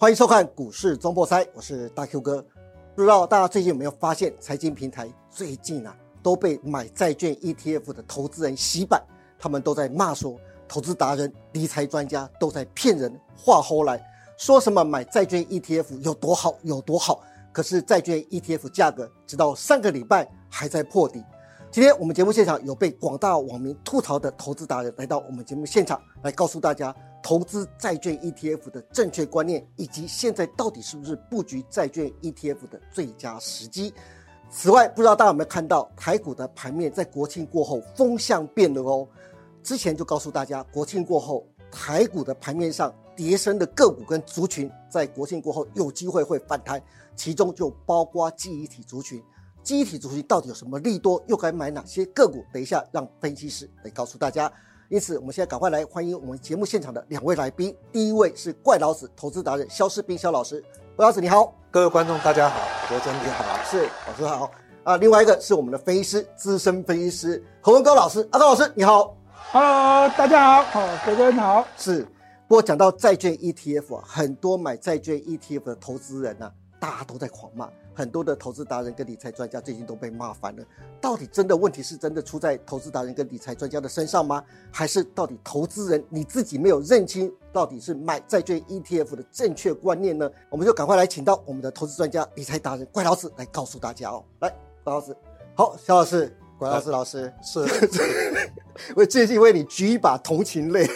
欢迎收看股市中破塞，我是大 Q 哥。不知道大家最近有没有发现，财经平台最近啊都被买债券 ETF 的投资人洗版，他们都在骂说，投资达人、理财专家都在骗人，话后来说什么买债券 ETF 有多好有多好，可是债券 ETF 价格直到上个礼拜还在破底。今天我们节目现场有被广大网民吐槽的投资达人来到我们节目现场，来告诉大家投资债券 ETF 的正确观念，以及现在到底是不是布局债券 ETF 的最佳时机。此外，不知道大家有没有看到台股的盘面在国庆过后风向变了哦。之前就告诉大家，国庆过后台股的盘面上跌升的个股跟族群，在国庆过后有机会会反弹，其中就包括记忆体族群。记忆体族群到底有什么利多？又该买哪些个股？等一下让分析师来告诉大家。因此，我们现在赶快来欢迎我们节目现场的两位来宾。第一位是怪老子投资达人肖世斌肖老师，怪老子你好，各位观众大家好，国珍你好，是老师好啊。另外一个是我们的分析师资深分析师何文高老师，阿高老师你好，Hello 大家好，好国珍好。是，不过讲到债券 ETF 啊，很多买债券 ETF 的投资人呢，大家都在狂骂。很多的投资达人跟理财专家最近都被骂烦了。到底真的问题是真的出在投资达人跟理财专家的身上吗？还是到底投资人你自己没有认清到底是买债券 ETF 的正确观念呢？我们就赶快来请到我们的投资专家、理财达人怪老师来告诉大家哦。来，怪老师，好，肖老师，怪老师老师，是，我最近为你举一把同情泪。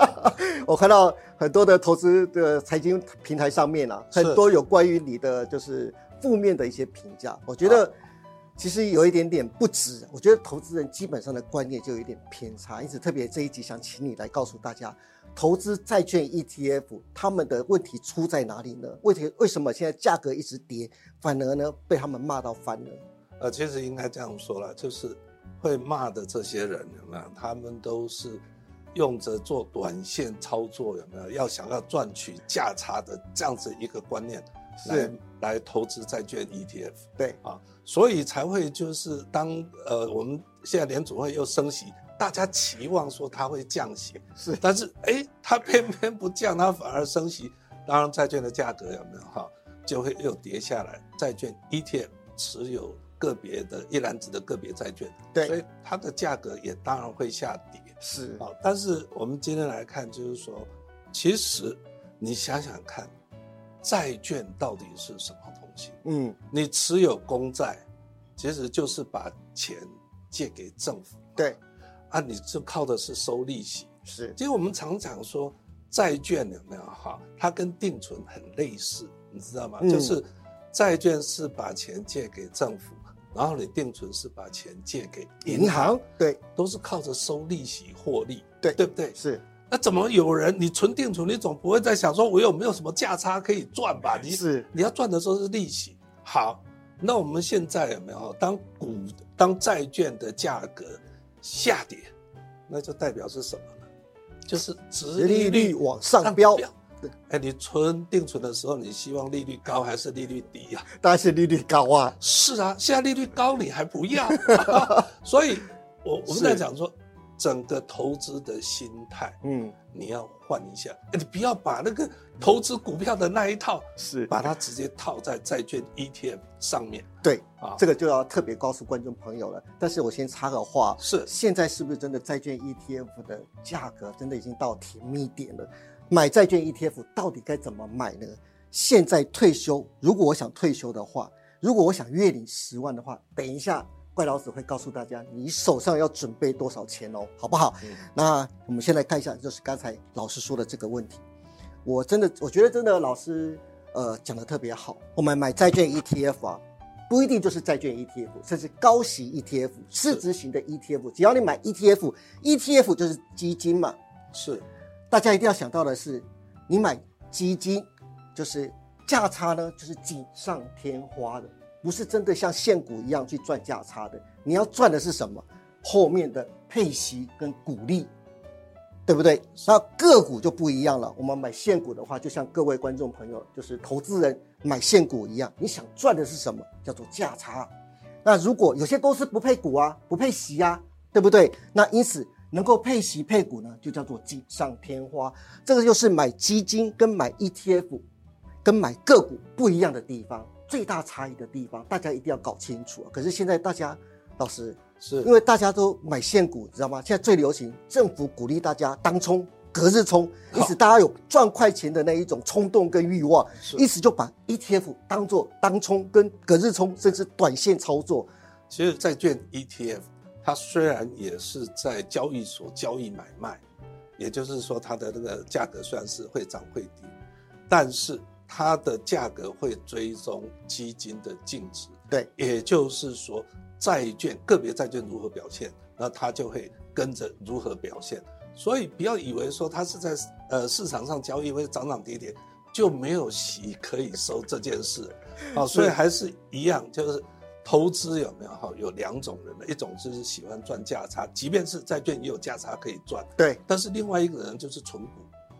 我看到很多的投资的财经平台上面啊，很多有关于你的就是。负面的一些评价，我觉得其实有一点点不值。我觉得投资人基本上的观念就有一点偏差，因此特别这一集想请你来告诉大家，投资债券 ETF 他们的问题出在哪里呢？问题为什么现在价格一直跌，反而呢被他们骂到翻了？呃，其实应该这样说了，就是会骂的这些人有没有？他们都是用着做短线操作有没有？要想要赚取价差的这样子一个观念。来来投资债券 ETF，对。啊，所以才会就是当呃我们现在联储会又升息，大家期望说它会降息，是，但是哎它偏偏不降，它 反而升息，当然债券的价格有没有？哈就会又跌下来，债券 ETF 持有个别的一篮子的个别债券，对，所以它的价格也当然会下跌，是。啊，但是我们今天来看就是说，其实你想想看。债券到底是什么东西？嗯，你持有公债，其实就是把钱借给政府。对，啊，你就靠的是收利息。是，其实我们常常说，债券有没有哈？它跟定存很类似，你知道吗？就是债券是把钱借给政府，然后你定存是把钱借给银行。对，都是靠着收利息获利。对，对不对？是。那怎么有人？你存定存，你总不会在想说，我有没有什么价差可以赚吧？你是你要赚的时候是利息。好，那我们现在有没有当股当债券的价格下跌，那就代表是什么呢？就是殖利率往上飙。哎，你存定存的时候，你希望利率高还是利率低呀？当然是利率高啊。是啊，现在利率高你还不要，所以我我们在讲说。整个投资的心态，嗯，你要换一下，你不要把那个投资股票的那一套，是把它直接套在债券 ETF 上面。对啊，这个就要特别告诉观众朋友了。但是我先插个话，是现在是不是真的债券 ETF 的价格真的已经到甜蜜点了？买债券 ETF 到底该怎么买呢？现在退休，如果我想退休的话，如果我想月领十万的话，等一下。怪老子会告诉大家，你手上要准备多少钱哦，好不好？那我们先来看一下，就是刚才老师说的这个问题。我真的，我觉得真的老师呃讲的特别好。我们买债券 ETF 啊，不一定就是债券 ETF，甚至高息 ETF、市值型的 ETF。只要你买 ETF，ETF 就是基金嘛。是，大家一定要想到的是，你买基金就是价差呢，就是锦上添花的。不是真的像现股一样去赚价差的，你要赚的是什么？后面的配息跟股利，对不对？那个股就不一样了。我们买现股的话，就像各位观众朋友，就是投资人买现股一样，你想赚的是什么？叫做价差。那如果有些公司不配股啊，不配息啊，对不对？那因此能够配息配股呢，就叫做锦上添花。这个就是买基金跟买 ETF。跟买个股不一样的地方，最大差异的地方，大家一定要搞清楚。可是现在大家，老师，是因为大家都买现股，知道吗？现在最流行政府鼓励大家当冲、隔日冲，因此大家有赚快钱的那一种冲动跟欲望，是因此就把 ETF 当做当冲跟隔日冲，甚至短线操作。其实债券 ETF 它虽然也是在交易所交易买卖，也就是说它的那个价格虽然是会涨会跌，但是它的价格会追踪基金的净值。对，也就是说债券个别债券如何表现，那它就会跟着如何表现。所以不要以为说它是在呃市场上交易会涨涨跌跌，就没有息可以收这件事。好、所以还是一样，就是投资有没有哈？有两种人的，一种就是喜欢赚价差，即便是债券也有价差可以赚，对，但是另外一个人就是存股，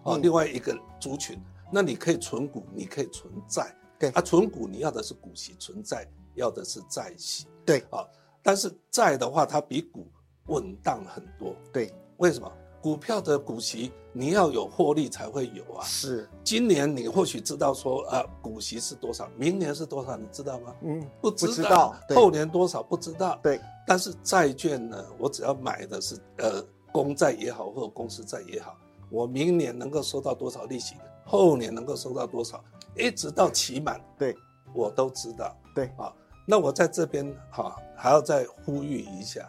哦，嗯另外一个族群，那你可以存股，你可以存债，对。啊，存股你要的是股息，存债要的是债息，对。啊，但是债的话，它比股稳当很多，对，为什么？股票的股息你要有获利才会有啊。是，今年你或许知道说啊，股息是多少，明年是多少，你知道吗？嗯，不知道，知道后年多少不知道。对，但是债券呢，我只要买的是呃公债也好，或者公司债也好，我明年能够收到多少利息，后年能够收到多少，一直到期满，对，我都知道。对。啊，那我在这边哈、还要再呼吁一下，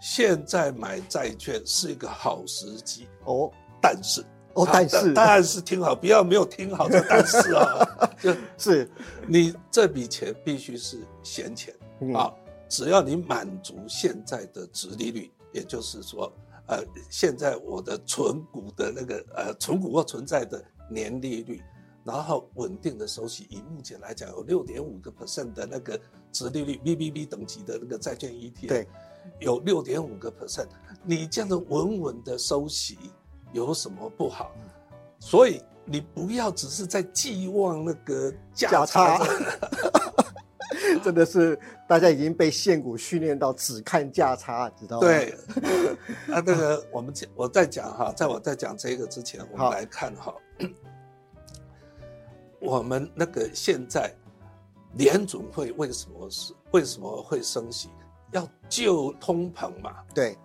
现在买债券是一个好时机，哦，但是啊哦但是。但是听好，不要没有听好这但是啊，就是。你这笔钱必须是闲钱。嗯。啊，只要你满足现在的值利率，也就是说，呃，现在我的存股的那个呃存股或存在的年利率，然后稳定的收息，以目前来讲有六点五个 percent 的那个值利率 BBB 等级的那个债券 ETF，对，有六点五个 percent，你这样的稳稳的收息有什么不好？所以你不要只是在寄望那个价价差。差。真的是大家已经被现股训练到只看价差，知道吗？对，啊，那个我们讲，我在讲哈，在我在讲这个之前，我们来看哈，我们那个现在联总会为什么是为什么会升息？要救通膨嘛？对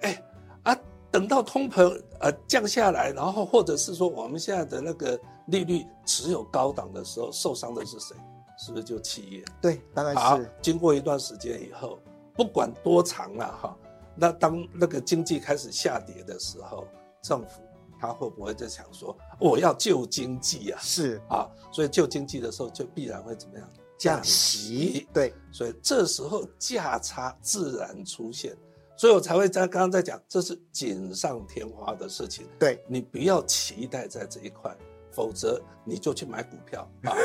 哎啊，等到通膨呃降下来，然后或者是说我们现在的那个利率持有高档的时候，受伤的是谁？是不是就企业？对，当然好是，经过一段时间以后，不管多长了哈，那当那个经济开始下跌的时候，政府他会不会在想说，我要救经济啊？是啊，所以救经济的时候就必然会怎么样？降息，对所以这时候价差自然出现，所以我才会在刚刚在讲，这是锦上添花的事情。对，你不要期待在这一块，否则你就去买股票啊，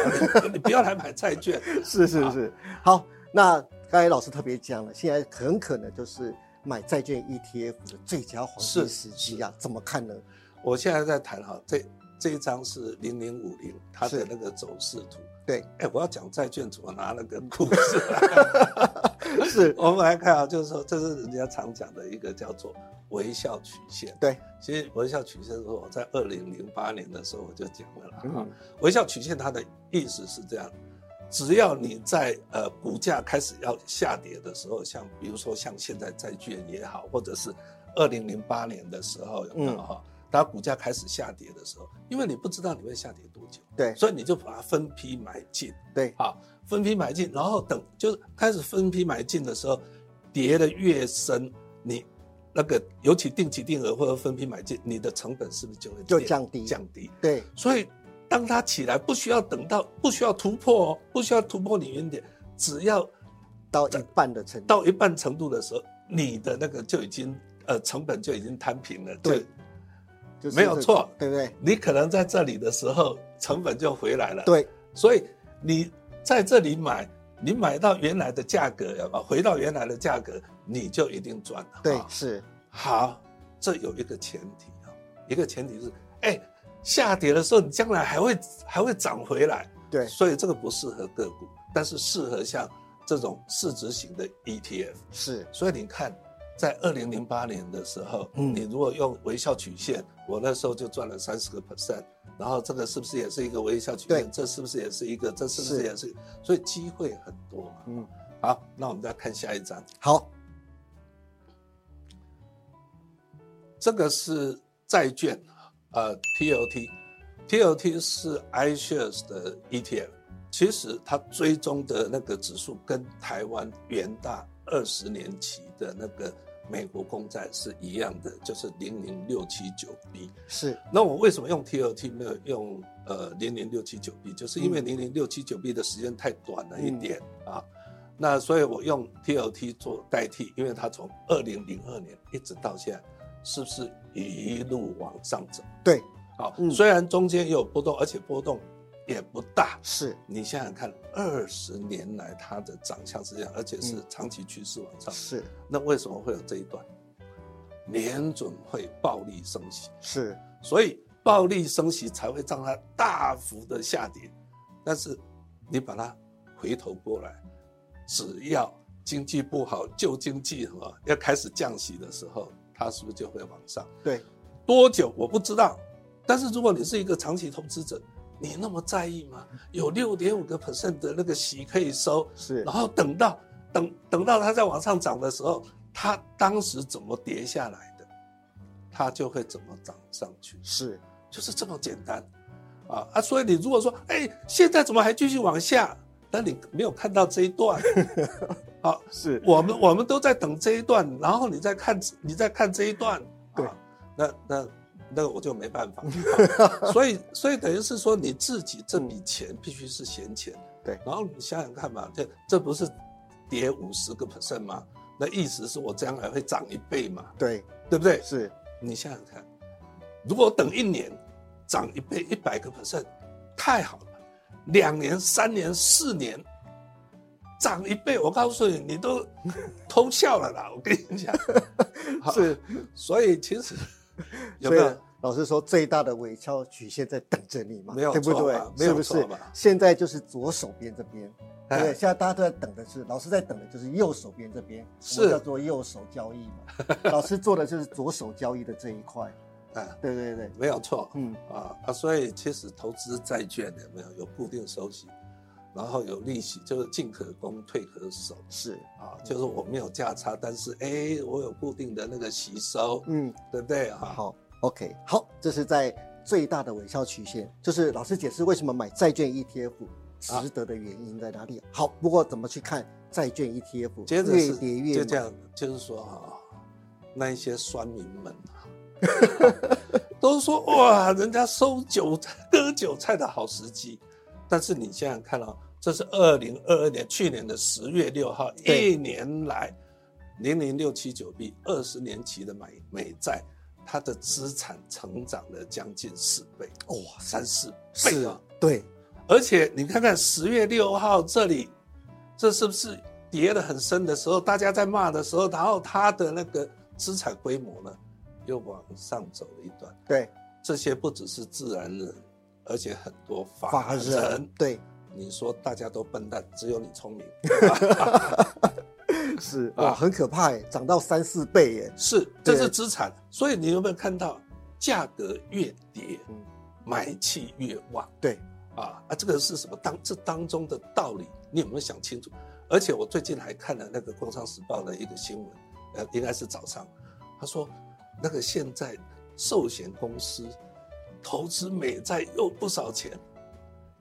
你 你不要来买债券。是是是。好，那刚才老师特别讲了，现在很可能就是买债券 ETF 的最佳黄金是时机啊，怎么看呢？我现在在谈哈，这这一张是零零五零，它的那个走势图。对，哎，我要讲债券怎么拿那个故 事 来。是我们来看啊，就是说这是人家常讲的一个叫做微笑曲线。对，其实微笑曲线是我在二零零八年的时候我就讲了啦。哈、嗯微笑曲线它的意思是这样。只要你在呃股价开始要下跌的时候，像比如说像现在债券也好，或者是二零零八年的时候有没有嗯哈？当股价开始下跌的时候，因为你不知道你会下跌多久，对。所以你就把它分批买进。对。好，分批买进，然后等就是开始分批买进的时候，跌的越深，你那个尤其定期定额或者分批买进，你的成本是不是就会就降低。降低？对。所以当它起来，不需要等到不需要突破哦，不需要突破你原点，只要到一半的程度，到一半程度的时候，你的那个就已经呃成本就已经摊平了，对就就是没有错对不对？你可能在这里的时候成本就回来了。对，所以你在这里买，你买到原来的价格？回到原来的价格，你就一定赚了。对啊，是，好，这有一个前提啊，一个前提是，哎，下跌的时候，你将来还会还会涨回来。对所以这个不适合个股，但是适合像这种市值型的 ETF。是，所以你看，在二零零八年的时候，嗯你如果用微笑曲线，我那时候就赚了三十个 percent，然后这个是不是也是一个微笑曲对线？这是不是也是一个？这是不是是也是？所以机会很多嘛。嗯，好，那我们再看下一张，好，这个是债券，呃，TLT，TLT 是 iShares 的 ETF，其实它追踪的那个指数跟台湾元大二十年期的那个美国公债是一样的，就是零零六七九 B。是那我为什么用 TLT 没有用呃零零六七九 B？就是因为嗯零零六七九 B 的时间太短了一点、啊。那所以我用 TLT 做代替，因为它从二零零二年一直到现在，是不是一路往上走？对，好，嗯虽然中间也有波动，而且波动也不大。是你想想看，二十年来它的长相是这样，而且是嗯长期趋势往上。是那为什么会有这一段？年准会暴力升息，是，所以暴力升息才会让它大幅的下跌。但是你把它回头过来，只要经济不好，旧经济哈要开始降息的时候，它是不是就会往上？对，多久我不知道，但是如果你是一个长期投资者，你那么在意吗？有六点五个 percent 的那个息可以收，是然后等到等等到它在往上涨的时候，它当时怎么跌下来的，它就会怎么涨上去，是就是这么简单啊啊！所以你如果说，哎，现在怎么还继续往下？那你没有看到这一段，好，是我们我们都在等这一段，然后你再看你再看这一段，对啊，那那那我就没办法，啊 所以所以等于是说你自己这笔钱必须是闲钱，对然后你想想看嘛，这这不是跌五十个 percent 吗？那意思是我将来会涨一倍嘛，对对不对？是你想想看，如果等一年涨一倍一百个 percent，太好了。两年、三年、四年涨一倍，我告诉你，你都 偷笑了啦！我跟你讲，是，所以其实 有所以没有？老师说最大的尾翘曲线在等着你嘛，没有对不对？错嘛？没有是不是？错嘛？现在就是左手边这边，对现在大家都在等的是，老师在等的就是右手边这边，是。叫做右手交易嘛。老师做的就是左手交易的这一块，啊，对对对，没有错，嗯，啊啊，所以其实投资债券有没有？有固定收息，然后有利息，就是进可攻退可守。是，啊，就是我没有价差，但是哎，我有固定的那个吸收，嗯，对不对？啊？好，OK，好，这是在最大的尾效曲线，就是老师解释为什么买债券 ETF 值得的原因在哪里。好，不过怎么去看债券 ETF？越接着是跌越，就这样，就是说哈、那一些酸民们啊，都说哇，人家收韭割韭菜的好时机，但是你想想看哦，这是二零二二年去年的十月六号，一年来零零六七九 B 二十年期的美美债，它的资产成长了将近四倍，哇三四倍是啊！，对，而且你看看十月六号这里，这是不是跌得很深的时候，大家在骂的时候，然后它的那个资产规模呢，又往上走了一段。对，这些不只是自然人，而且很多法法人。人，对，你说大家都笨蛋，只有你聪明，是，啊哇，很可怕哎，涨到三四倍耶，是，这是资产。所以你有没有看到，价格越跌，嗯买气越旺？对，啊啊，这个是什么？当这当中的道理，你有没有想清楚？而且我最近还看了那个《工商时报》的一个新闻，呃，应该是早上，他说那个现在寿险公司投资美债又不少钱，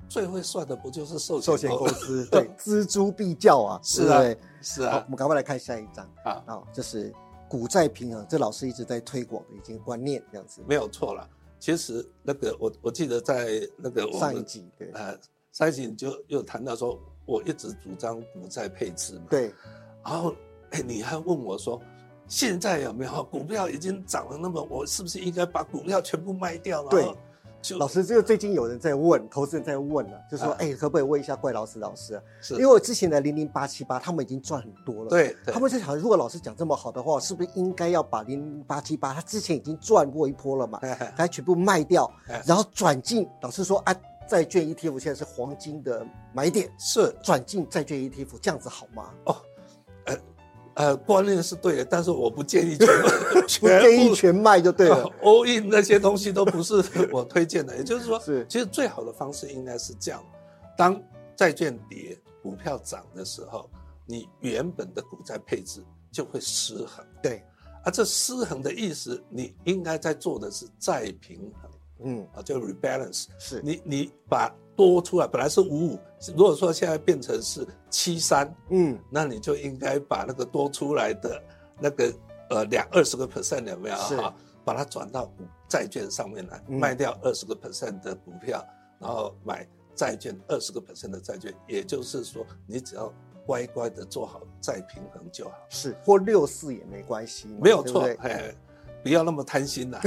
最会算的不就是寿险寿险公司，对，锱铢必较啊，是啊是啊。我们赶快来看下一章啊，啊，这是股债平衡，这老师一直在推广的一些观念，这样子。没有错了。其实那个我我记得在那个我上一集对。呃上一集你就又谈到说，我一直主张股债配置嘛，对，然后，哎，你还问我说，现在有没有股票已经涨了那么，我是不是应该把股票全部卖掉？对然后就老师，这个最近有人在问，投资人在问了、就说，啊哎、可不可以问一下怪老师老师啊？是因为我之前的零零八七八，他们已经赚很多了。。对对他们在想，如果老师讲这么好的话，是不是应该要把零零八七八，他之前已经赚过一波了嘛，哎他全部卖掉哎，然后转进。老师说啊，债券 ETF 现在是黄金的买点，是转进债券 ETF，这样子好吗？哦，呃，呃，观念是对的，但是我不建议全不 全建议部全卖就对了。all in 那些东西都不是 我推荐的。也就是说，是其实最好的方式应该是这样：当债券跌、股票涨的时候，你原本的股债配置就会失衡。对，啊，这失衡的意思，你应该在做的是再平衡嗯，啊，就 rebalance。是，你你把多出来，本来是五五，如果说现在变成是七三，嗯，那你就应该把那个多出来的那个呃两二十个 percent 有没有是。哈，把它转到股债券上面来，嗯。卖掉二十个 percent 的股票，然后买债券二十个 percent 的债券，也就是说，你只要乖乖的做好再平衡就好，是，或六四也没关系，没有错。不要那么贪心呐、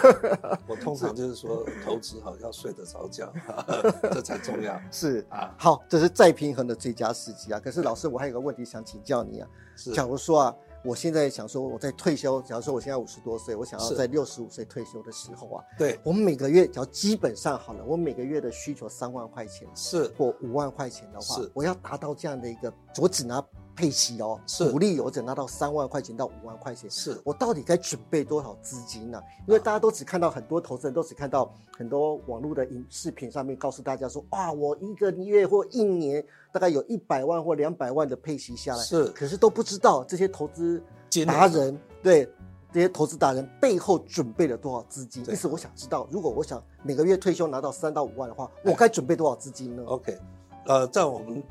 我通常就是说，投资好要睡得着觉，这才重要是。啊。好，这是再平衡的最佳时机啊！可是老师，我还有个问题想请教你啊。是假如说啊，我现在想说我在退休，假如说我现在五十多岁，我想要在六十五岁退休的时候啊，对，我每个月只要基本上好了，我每个月的需求三万块钱是或五万块钱的话是，我要达到这样的一个，我只拿配息哦，是。鼓励我只拿到三万块钱到五万块钱，是。我到底该准备多少资金呢、因为大家都只看到很多投资人都只看到很多网络的影视频上面告诉大家说，哇，我一个月或一年大概有一百万或两百万的配息下来，是。可是都不知道这些投资达人对这些投资达人背后准备了多少资金。对。因此，我想知道，如果我想每个月退休拿到三到五万的话，哎。我该准备多少资金呢？OK，呃，在我们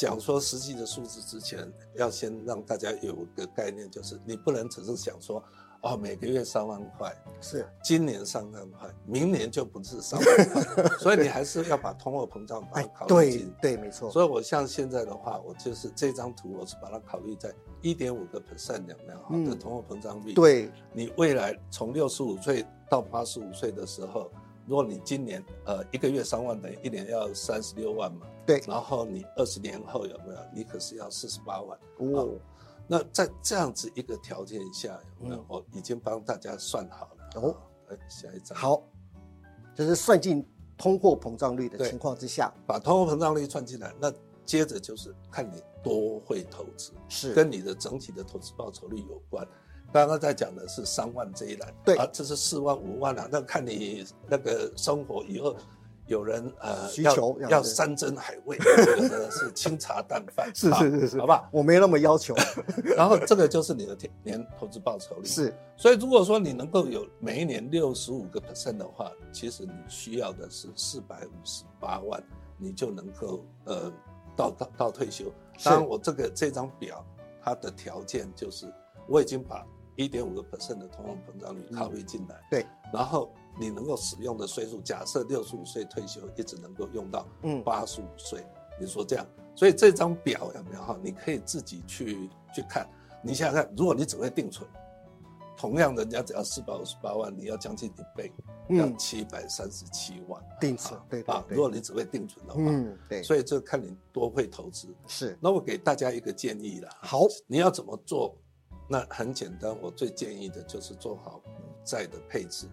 讲说实际的数字之前，要先让大家有个概念，就是你不能只是想说，哦，每个月三万块，是今年三万块，明年就不是三万块，所以你还是要把通货膨胀把哎它考，虑对进。对，没错，所以我像现在的话，我就是这张图，我是把它考虑在一点五个 percent 有没有嗯好的通货膨胀率？，对，你未来从六十五岁到八十五岁的时候，如果你今年呃一个月三万，等于一年要三十六万嘛。对然后你二十年后有没有？你可是要四十八万。哦，那在这样子一个条件下，有没有？嗯我已经帮大家算好了。哦，呃，下一张。，好，就是算进通货膨胀率的情况之下，把通货膨胀率算进来，那接着就是看你多会投资，是跟你的整体的投资报酬率有关。刚刚在讲的是三万这一栏，对啊，这是四万五万啊，那看你那个生活以后。有人呃需求要山珍海味，有的是清茶淡饭，是啊是是是，好吧？我没那么要求，然后这个就是你的年年投资报酬率。是所以如果说你能够有每一年六十五个 percent 的话，其实你需要的是四百五十八万，你就能够呃到到到退休。当然，我这个这张表它的条件就是我已经把一点五个 percent 的通货膨胀率考虑进来，对，然后你能够使用的岁数，假设六十五岁退休，一直能够用到嗯八十五岁，你说这样，所以这张表有没有哈？你可以自己去去看。你想想看，如果你只会定存，同样人家只要四百五十八万，你要将近一倍，要嗯七百三十七万定存对啊！如果你只会定存的话，嗯对，所以这看你多会投资。是那我给大家一个建议啦，好你要怎么做？那很简单，我最建议的就是做好股债的配置。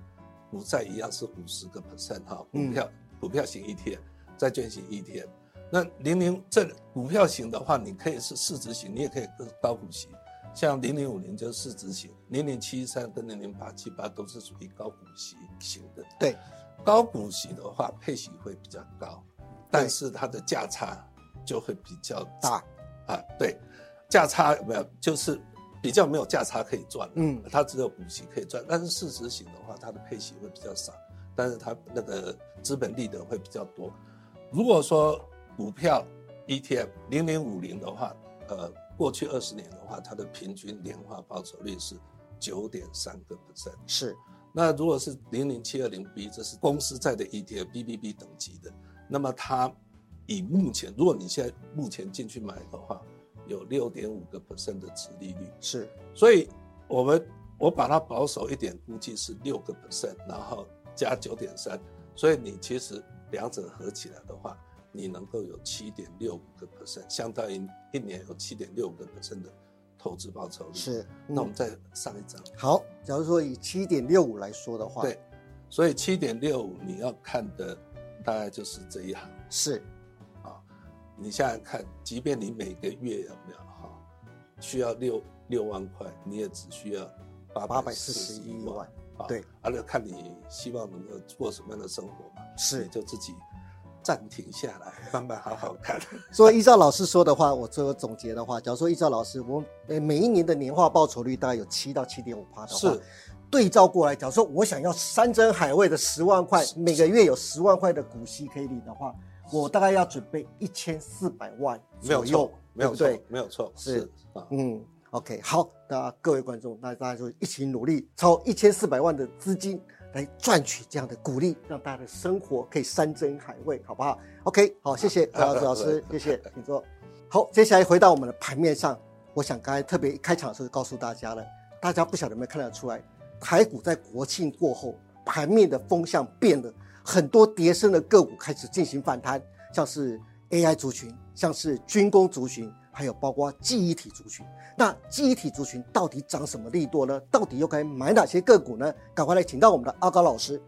股债一样是五十个 percent 哈，股嗯票、股票型 ETF，债券型 ETF。那零零这股票型的话，你可以是市值型，你也可以跟高股息。像零零五零就是市值型，零零七三跟零零八七八都是属于高股息型的。对，高股息的话，配息会比较高，但是它的价差就会比较大啊。对，价差有没有就是比较没有价差可以赚，嗯它只有股息可以赚。但是市值型的话，它的配息会比较少，但是它那个资本利得会比较多。如果说股票 ETF 零零五零的话，呃，过去二十年的话，它的平均年化报酬率是九点三个 percent。是那如果是零零七二零 B，这是公司债的 ETF BBB 等级的，那么它以目前，如果你现在目前进去买的话，有六点五个 percent 的值利率，是所以我们我把它保守一点，估计是六个 percent，然后加九点三，所以你其实两者合起来的话，你能够有七点六五个 percent，相当于一年有七点六个 percent 的投资报酬率。是，嗯那我们再上一张。好，假如说以七点六五来说的话，对，所以七点六五你要看的大概就是这一行是啊。你想想看，即便你每个月有没有哈，需要六六万块，你也只需要八八百百四四十一万对，啊，那看你希望能够过什么样的生活嘛，是你就自己暂停下来，慢慢好好看。所以依照老师说的话，我最后总结的话，假如说依照老师，我呃每一年的年化报酬率大概有七到七点五趴的话是，对照过来，假如说我想要山珍海味的十万块，每个月有十万块的股息可以领的话，我大概要准备一千四百万没有左右错，，没有错对不对，没有错，是是啊，嗯，OK，好，那各位观众，那大家就一起努力，超一千四百万的资金来赚取这样的鼓励，让大家的生活可以山珍海味，好不好？OK，好，谢谢好呃老师，谢谢，请坐。好，接下来回到我们的盘面上，我想刚才特别一开场的时候就告诉大家了，大家不晓得有没有看得出来，台股在国庆过后，盘面的风向变了，很多跌升的个股开始进行反弹，像是 AI 族群，像是军工族群，还有包括记忆体族群。那记忆体族群到底涨什么力度呢？到底又该买哪些个股呢？赶快来请到我们的阿高老师。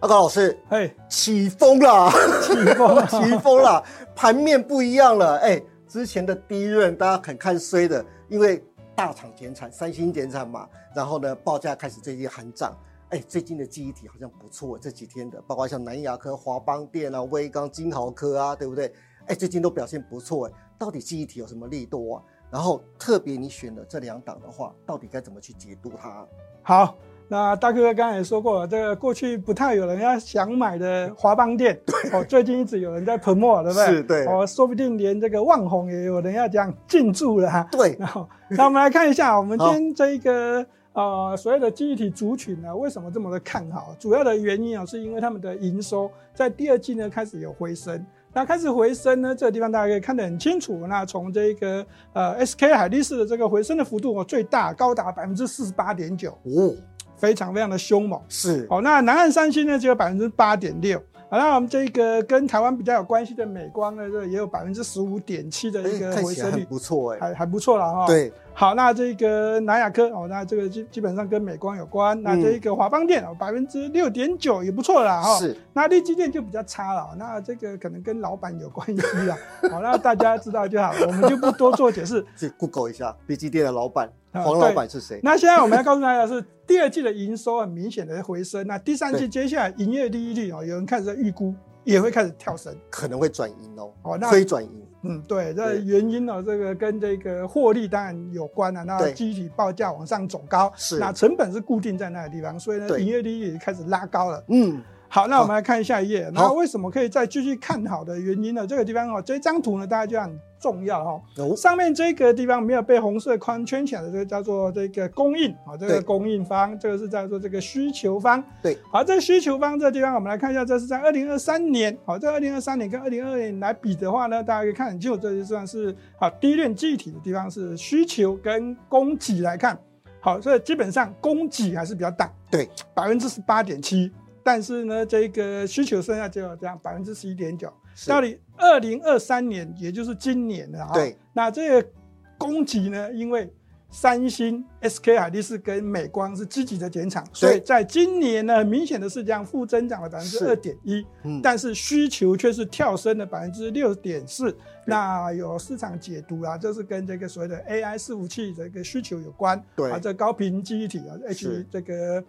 阿高老师，哎，起风了，起风了 起风了，盘面不一样了。哎，之前的第一轮大家很看衰的，因为大厂减产，三星减产嘛，然后呢报价开始最近喊涨。哎，最近的记忆体好像不错，这几天的，包括像南亚科、华邦电啊、威刚、金豪科啊，对不对？哎，最近都表现不错。哎，到底记忆体有什么利多啊？然后特别你选了这两档的话，到底该怎么去解读它？好，那大哥刚才也说过了，这个过去不太有人要想买的华邦店，哦，最近一直有人在喷墨，对不对？是对哦，说不定连这个万红也有人要这样进驻了哈。对，然后，那我们来看一下，我们今天这一个呃所谓的记忆体族群呢，为什么这么的看好？主要的原因啊，是因为他们的营收在第二季呢开始有回升。那开始回升呢，这个地方大家可以看得很清楚。那从这个呃 SK 海力士的这个回升的幅度哦，最大高达百分之四十八点九，哦，非常非常的凶猛。是，好，那南岸三星呢只有百分之八点六。好，那我们这个跟台湾比较有关系的美光呢，这也有百分之十五点七的一哎，个回升率，不错哎。还还不错了哈。。对，好，那这个南亚科哦，那这个基基本上跟美光有关。那这一个华邦电哦，百分之六点九也不错啦哈。。是，那利基电就比较差了，那这个可能跟老板有关系啦。好，那大家知道就好，我们就不多做解释。去 Google 一下 B G 店的老板啊黄老板是谁？那现在我们要告诉大家是第二季的营收很明显的回升，那第三季接下来营业利益率哦，有人开始在预估也会开始跳升。可能会转盈哦，哦那非转盈。嗯，对，这原因呢，这个跟这个获利当然有关啊。那对机体报价往上走高，是那成本是固定在那个地方，所以呢，对营业利益也开始拉高了。嗯，好，那我们来看下一页。那好为什么可以再继续看好的原因呢？这个地方哦，这张图呢，大家就很重要哈、哦，上面这个地方没有被红色框圈起来的，这个叫做这个供应啊，这对个供应方，这个是叫做这个需求方。对，好，这个需求方这个地方，我们来看一下，这是在二零二三年，好，这二零二三年跟二零二二年来比的话呢，大家可以看很清楚，这就算是好低链记忆体的地方是需求跟供给来看，好，所以基本上供给还是比较大，对，百分之十八点七，但是呢，这个需求剩下只有这样百分之十一点九。到底二零二三年，也就是今年了啊。对，那这个供给呢，因为三星、SK 海力士跟美光是积极的减产，所以在今年呢，明显的是这样负增长了百分之二点一，嗯，但是需求却是跳升了百分之六点四。那有市场解读啊，这是跟这个所谓的 AI 伺服器的一个需求有关。对啊，这高频记忆体啊是，H 这个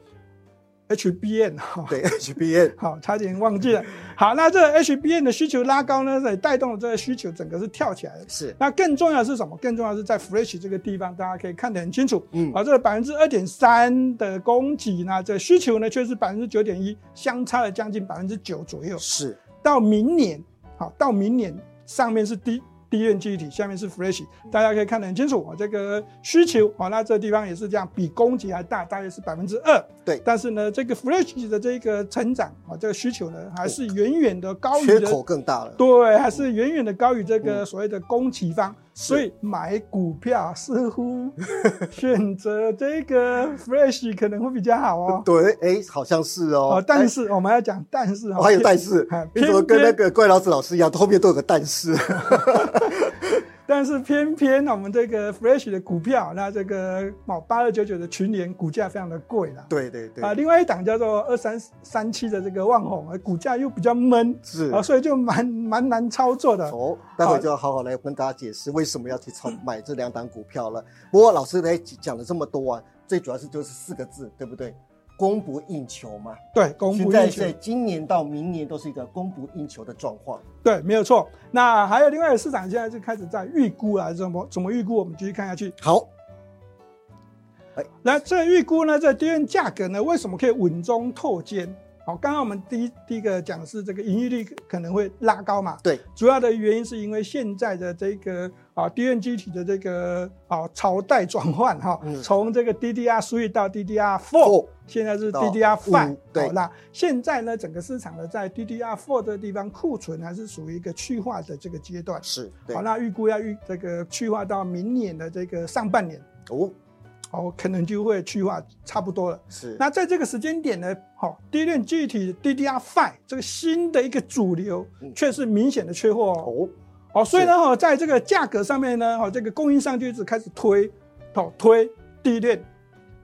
HBN 哈。对 HBN 好，差点忘记了。好，那这个 HBN 的需求拉高呢，也带动了这个需求整个是跳起来的。是，那更重要的是什么？更重要的是在 Flash 这个地方，大家可以看得很清楚。嗯，好，这个百分之二点三的供给呢，这需求呢却是百分之九点一，相差了将近百分之九左右。是，到明年，好，到明年上面是低低院记忆体，下面是 Flash，大家可以看得很清楚。哦，这个需求，啊，那这地方也是这样，比供给还大，大约是百分之二。对但是呢，这个 Flash 的这个成长，啊，这个需求呢，还是远远的高于的缺口更大了。对，还是远远的高于这个嗯所谓的供给方，所以买股票似乎 选择这个 fresh 可能会比较好哦。对，哎，好像是哦哦，。但是我们要讲但是哎，哦，还有但是哎，你怎么跟那个怪老子老师一样，后面都有个但是？但是偏偏我们这个 Fresh 的股票，那这个某八二九九的群联股价非常的贵了。对对对，啊，另外一档叫做二三三七的这个万宏，呃股价又比较闷，是啊，所以就蛮蛮难操作的。哦，待会就要好好来跟大家解释为什么要去操买这两档股票了。不过老师来讲了这么多啊，最主要是就是四个字，对不对？供不应求嘛。对，供不应求现在在。今年到明年都是一个供不应求的状况。对，没有错。那还有另外的市场现在就开始在预估啊，怎么怎么预估？我们继续看下去。好，那这个预估呢，这低温价格呢，为什么可以稳中透尖？好，刚刚我们第一第一个讲的是这个盈利率可能会拉高嘛，对，主要的原因是因为现在的这个啊低润机体的这个啊朝代转换哈嗯，从这个 DDR three 到 DDR Four 现在是 DDR five，五对。好那现在呢，整个市场呢在 DDR four 这个地方库存还是属于一个去化的这个阶段。是，对。好，，那预估要预这个去化到明年的这个上半年，哦，哦，可能就会去化差不多了。是，那在这个时间点呢，好、低链具体 DDR5 这个新的一个主流嗯，却是明显的缺货哦。哦，哦，所以呢，哈、在这个价格上面呢，哈、这个供应商就一直开始推，哦，推低链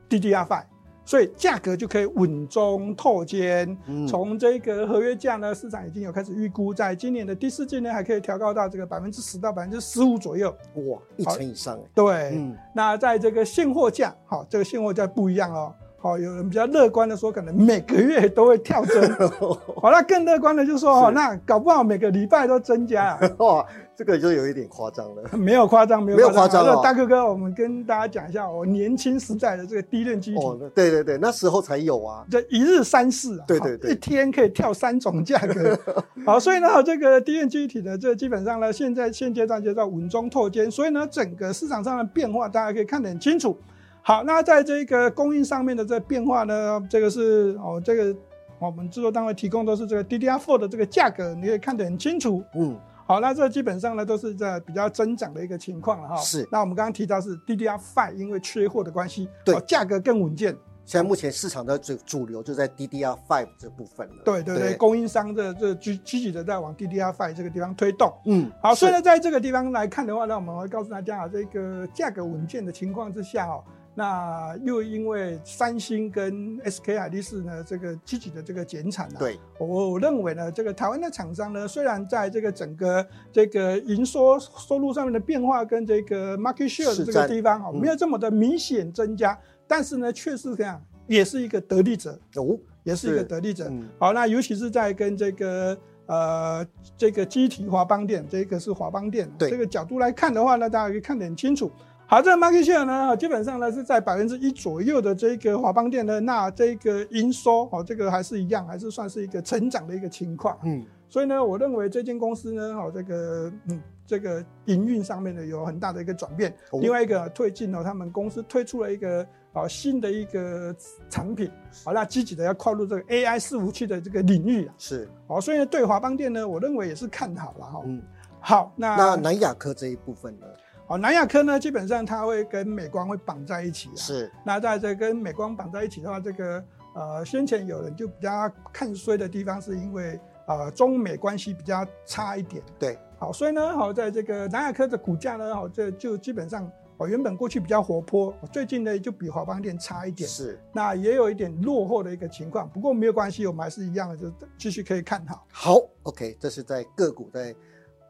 DDR5，所以价格就可以稳中透坚。嗯从这个合约价呢，市场已经有开始预估，在今年的第四季呢，还可以调高到这个百分之十到百分之十五左右。哇，一成以上哎，对，嗯，那在这个现货价，好，这个现货价不一样哦。好，有人比较乐观的说，可能每个月都会跳增。好，那更乐观的就说，哦，那搞不好每个礼拜都增加啊。哇，这个就有一点夸张了。没有夸张，没有夸张大哥哥，我们跟大家讲一下，我年轻时代的这个低链机体，对对对，那时候才有啊。这一日三市啊，对对对一天可以跳三种价格。好，所以呢，这个低链机体呢，这基本上呢，现在现阶段就叫稳中透坚，所以呢，整个市场上的变化大家可以看得很清楚。好，那在这个供应上面的这个变化呢，这个是哦，这个我们制作单位提供都是这个 DDR4 的这个价格，你可以看得很清楚。嗯，好，那这基本上呢都是在比较增长的一个情况了哈。是那我们刚刚提到是 DDR5 因为缺货的关系，对哦价格更稳健。现在目前市场的主主流就在 DDR5 这部分了。对对对，供应商的这积积极的在往 DDR5 这个地方推动。嗯，好，所以呢，在这个地方来看的话呢，我们会告诉大家啊，这个价格稳健的情况之下哦，那又因为三星跟 SK 海力士呢这个积极的这个减产啊，对，我我认为呢，这个台湾的厂商呢，虽然在这个整个这个营收收入上面的变化跟这个 market share 的这个地方哦，嗯没有这么的明显增加，但是呢，确实这样也是一个得利者，哦，也是一个得利者。嗯，好，那尤其是在跟这个呃这个机体华邦店，这个是华邦店，这个角度来看的话呢，大家可以看得很清楚。好，这个 market share 呢，基本上呢是在百分之一左右的这个华邦店呢，那这个营收哦，这个还是一样，还是算是一个成长的一个情况。嗯，所以呢，我认为这间公司呢，哦，这个嗯，这个营运上面呢有很大的一个转变。哦另外一个推进呢，他们公司推出了一个啊、新的一个产品，好、那积极的要跨入这个 AI 伺服器的这个领域啊。是，好、所以呢，对华邦店呢，我认为也是看好了哈、嗯，好，那那南亚科这一部分呢？好南亚科呢，基本上它会跟美光会绑在一起啊。是，那在这跟美光绑在一起的话，这个呃，先前有人就比较看衰的地方，是因为呃中美关系比较差一点。对，好，所以呢，好在这个南亚科的股价呢，好这就基本上哦原本过去比较活泼，最近呢就比华邦店差一点，是，那也有一点落后的一个情况。不过没有关系，我们还是一样的，就继续可以看好。好，OK，这是在个股在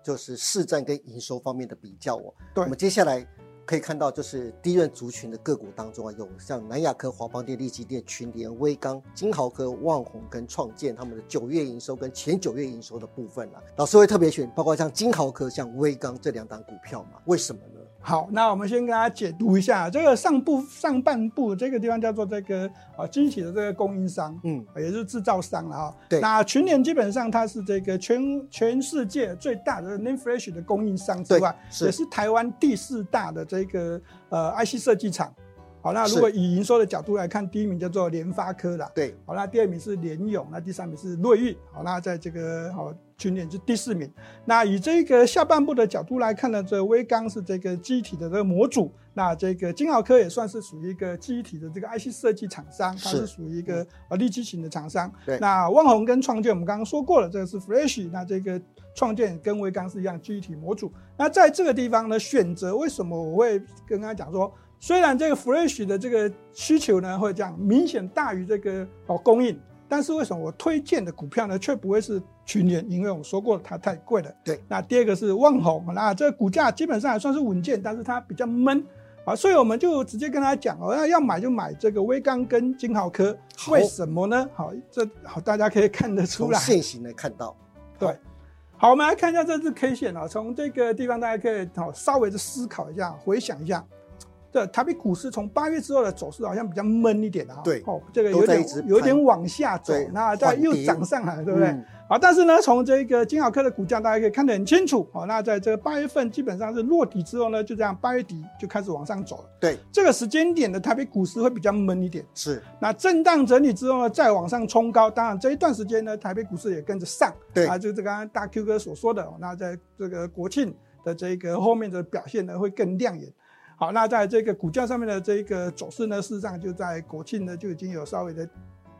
就是市占跟营收方面的比较哦。对我们接下来可以看到，就是低润族群的个股当中啊，有像南亚科、华邦电、力、机电、群联、威刚、金豪科、旺宏跟创建他们的九月营收跟前九月营收的部分啊，老师会特别选，包括像金豪科、像威刚这两档股票嘛？为什么呢？好，那我们先跟大家解读一下这个上部上半部这个地方叫做这个啊晶体的这个供应商。嗯，也是制造商了哈。对那群联基本上它是这个全全世界最大的 Name Flash 的供应商之外，是也是台湾第四大的这个呃 IC 设计厂。好，那如果以营收的角度来看，第一名叫做联发科啦。对，好，那第二名是联咏，那第三名是瑞昱，好，那在这个好群联是第四名。那以这个下半部的角度来看呢，这微刚是这个机体的这个模组，那这个金豪科也算是属于一个机体的这个 IC 设计厂商，它是是属于一个呃立基型的厂商。对那旺宏跟创建我们刚刚说过了，这个是 Flash，那这个创建跟微刚是一样记忆体模组。那在这个地方呢，选择为什么我会跟他讲说，虽然这个 Flash 的这个需求呢会这样明显大于这个哦供应，但是为什么我推荐的股票呢却不会是群联？因为我说过它太贵了。对。那第二个是旺宏，那这个股价基本上还算是稳健，但是它比较闷。啊，所以我们就直接跟他讲哦，那要买就买这个微刚跟金豪科，为什么呢？好，这好大家可以看得出来，现行的看到，对，好，我们来看一下这支 K 线啊，从这个地方大家可以好稍微的思考一下，回想一下，这台北股市从八月之后的走势好像比较闷一点啊，对，哦，这个有点有点往下走，那再又涨上来，对不对？好，但是呢，从这个金豪科的股价，大家可以看得很清楚。哦，那在这个八月份基本上是落底之后呢，就这样八月底就开始往上走了。对，这个时间点的台北股市会比较闷一点。是，那震荡整理之后呢，再往上冲高。当然这一段时间呢，台北股市也跟着上。对，啊，就是刚刚大 Q 哥所说的，那在这个国庆的这个后面的表现呢，会更亮眼。好，那在这个股价上面的这个走势呢，事实上就在国庆呢就已经有稍微的。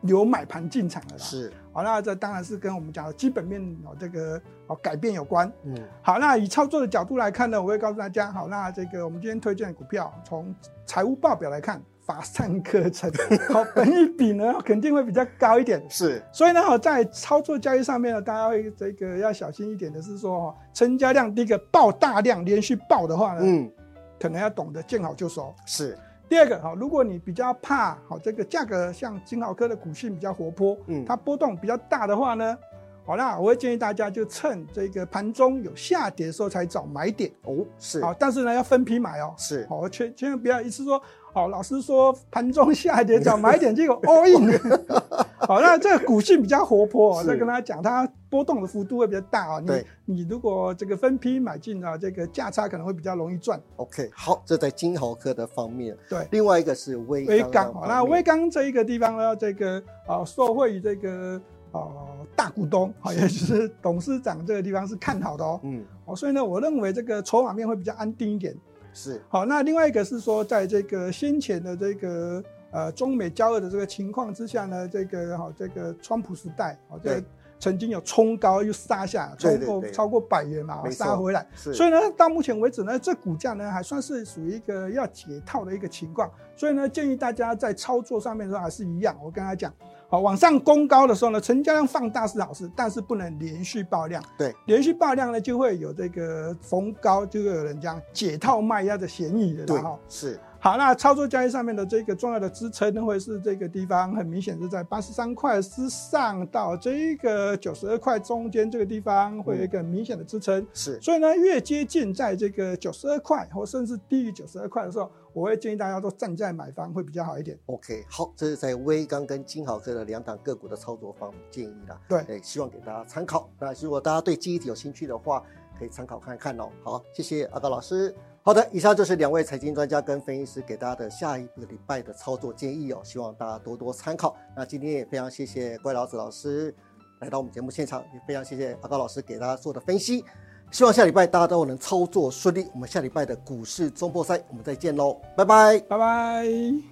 有买盘进场了啦，是好，那这当然是跟我们讲的基本面哦这个哦改变有关。嗯，好，那以操作的角度来看呢，我会告诉大家，好，那这个我们今天推荐的股票，从财务报表来看，法上课程，好，本益比呢肯定会比较高一点。是，所以呢，好在操作交易上面呢，大家会这个要小心一点的是说，哦，成交量第一个爆大量连续爆的话呢，嗯，可能要懂得见好就收。是。第二个哈，如果你比较怕好这个价格，像金豪科的股性比较活泼，嗯，它波动比较大的话呢，好那我会建议大家就趁这个盘中有下跌的时候才找买点哦，是好，但是呢要分批买哦，是好，千千万不要一次说。好，老师说盘中下跌找买点，结果 all in。好，那这个股性比较活泼，再跟大家讲，它波动的幅度会比较大啊。你你如果这个分批买进啊，这个价差可能会比较容易赚。OK，好，这在金豪科的方面。对，另外一个是微微钢。那微钢这一个地方呢，这个啊，受惠于这个啊大股东啊，也就是董事长这个地方是看好的哦。嗯。哦，所以呢，我认为这个筹码面会比较安定一点。是好，那另外一个是说，在这个先前的这个呃中美交恶的这个情况之下呢，这个哈这个川普时代，哦，这曾经有冲高又杀下，冲过超过百元嘛，杀回来。所以呢，到目前为止呢，这股价呢还算是属于一个要解套的一个情况。所以呢，建议大家在操作上面的话还是一样，我跟他讲。好，往上攻高的时候呢，成交量放大是好事，但是不能连续爆量。对，连续爆量呢，就会有这个逢高就会有人讲解套卖压的嫌疑的哈。是。好，那操作交易上面的这个重要的支撑呢，会是这个地方，很明显是在八十三块之上到这个九十二块中间这个地方会有一个明显的支撑。是。所以呢，越接近在这个九十二块或甚至低于九十二块的时候。我会建议大家都站在买方会比较好一点。OK，好，这是在威刚跟金豪科的两档个股的操作方建议啦。对，哎，希望给大家参考。那如果大家对记忆体有兴趣的话，可以参考看看哦。好，谢谢阿高老师。好的，以上就是两位财经专家跟分析师给大家的下一个礼拜的操作建议哦，希望大家多多参考。那今天也非常谢谢怪老子老师来到我们节目现场，也非常谢谢阿高老师给大家做的分析。希望下礼拜大家都能操作顺利。我们下礼拜的股市中破赛，我们再见喽，拜拜，拜拜。